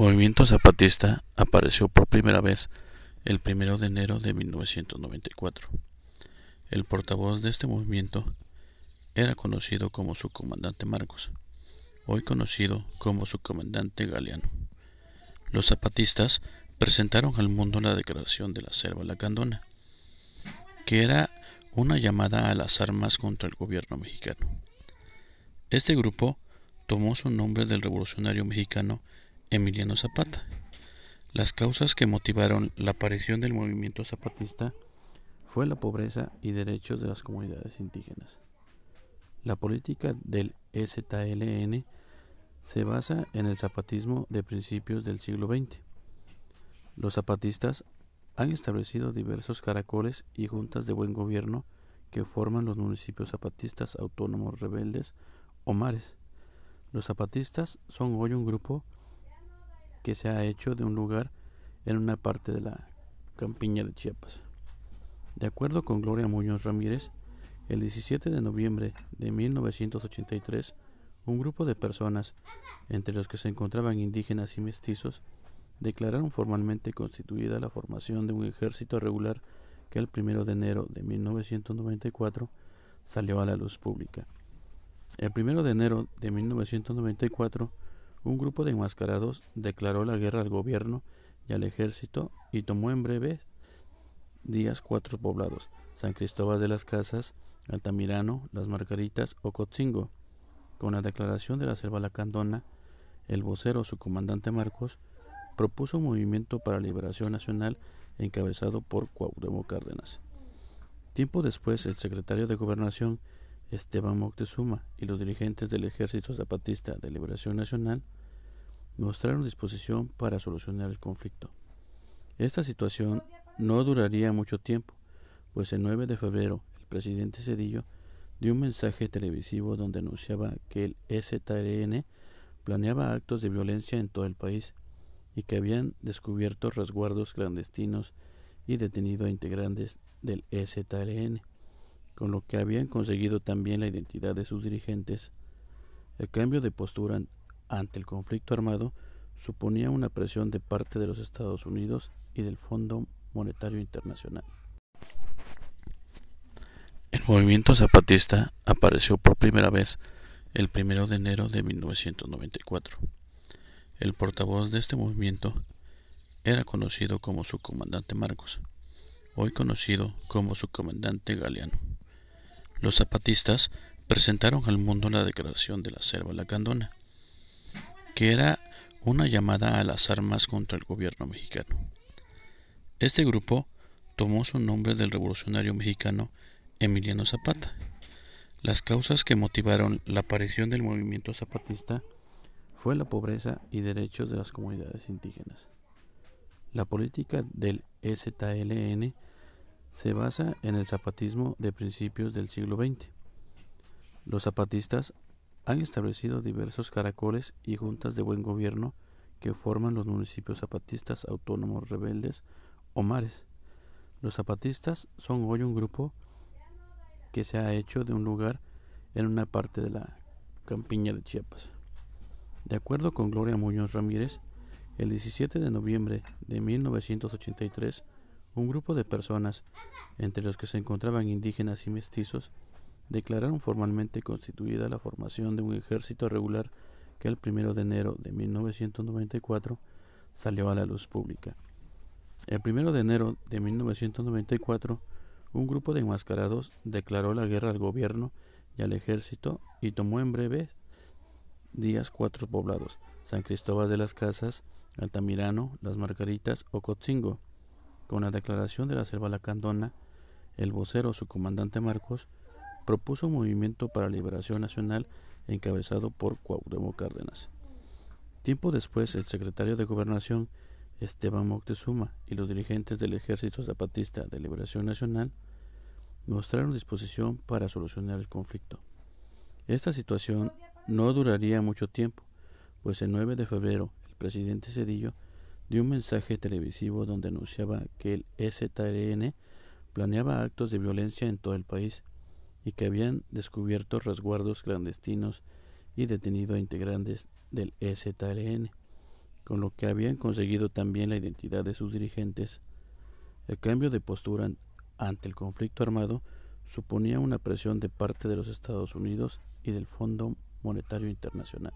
movimiento zapatista apareció por primera vez el primero de enero de 1994. El portavoz de este movimiento era conocido como su comandante Marcos, hoy conocido como su comandante Galeano. Los zapatistas presentaron al mundo la declaración de la Selva Lacandona, que era una llamada a las armas contra el gobierno mexicano. Este grupo tomó su nombre del revolucionario mexicano Emiliano Zapata. Las causas que motivaron la aparición del movimiento zapatista fue la pobreza y derechos de las comunidades indígenas. La política del STLN se basa en el zapatismo de principios del siglo XX. Los zapatistas han establecido diversos caracoles y juntas de buen gobierno que forman los municipios zapatistas autónomos rebeldes o mares. Los zapatistas son hoy un grupo que se ha hecho de un lugar en una parte de la campiña de Chiapas. De acuerdo con Gloria Muñoz Ramírez, el 17 de noviembre de 1983, un grupo de personas, entre los que se encontraban indígenas y mestizos, declararon formalmente constituida la formación de un ejército regular que el 1 de enero de 1994 salió a la luz pública. El 1 de enero de 1994 un grupo de enmascarados declaró la guerra al gobierno y al ejército y tomó en breve días cuatro poblados, San Cristóbal de las Casas, Altamirano, Las Margaritas o Cotzingo. Con la declaración de la Selva Lacandona, el vocero, su comandante Marcos, propuso un movimiento para la liberación nacional encabezado por Cuauhtémoc Cárdenas. Tiempo después, el secretario de Gobernación Esteban Moctezuma y los dirigentes del Ejército Zapatista de Liberación Nacional mostraron disposición para solucionar el conflicto. Esta situación no duraría mucho tiempo, pues el 9 de febrero el presidente Cedillo dio un mensaje televisivo donde anunciaba que el STRN planeaba actos de violencia en todo el país y que habían descubierto resguardos clandestinos y detenido a integrantes del STRN con lo que habían conseguido también la identidad de sus dirigentes. El cambio de postura ante el conflicto armado suponía una presión de parte de los Estados Unidos y del Fondo Monetario Internacional. El movimiento zapatista apareció por primera vez el 1 de enero de 1994. El portavoz de este movimiento era conocido como su comandante Marcos, hoy conocido como su comandante Galeano. Los zapatistas presentaron al mundo la declaración de la Selva Lacandona, que era una llamada a las armas contra el gobierno mexicano. Este grupo tomó su nombre del revolucionario mexicano Emiliano Zapata. Las causas que motivaron la aparición del movimiento zapatista fue la pobreza y derechos de las comunidades indígenas. La política del STLN se basa en el zapatismo de principios del siglo XX. Los zapatistas han establecido diversos caracoles y juntas de buen gobierno que forman los municipios zapatistas autónomos rebeldes o mares. Los zapatistas son hoy un grupo que se ha hecho de un lugar en una parte de la campiña de Chiapas. De acuerdo con Gloria Muñoz Ramírez, el 17 de noviembre de 1983, un grupo de personas, entre los que se encontraban indígenas y mestizos, declararon formalmente constituida la formación de un ejército regular que el 1 de enero de 1994 salió a la luz pública. El 1 de enero de 1994, un grupo de enmascarados declaró la guerra al gobierno y al ejército y tomó en breve días cuatro poblados, San Cristóbal de las Casas, Altamirano, Las Margaritas o Cotzingo. Con la declaración de la Selva Lacandona, el vocero, su comandante Marcos, propuso un movimiento para la liberación nacional encabezado por Cuauhtémoc Cárdenas. Tiempo después, el secretario de Gobernación, Esteban Moctezuma, y los dirigentes del Ejército Zapatista de Liberación Nacional mostraron disposición para solucionar el conflicto. Esta situación no duraría mucho tiempo, pues el 9 de febrero el presidente Cedillo dio un mensaje televisivo donde anunciaba que el STRN planeaba actos de violencia en todo el país y que habían descubierto resguardos clandestinos y detenido a integrantes del STRN, con lo que habían conseguido también la identidad de sus dirigentes. El cambio de postura ante el conflicto armado suponía una presión de parte de los Estados Unidos y del Fondo Monetario Internacional.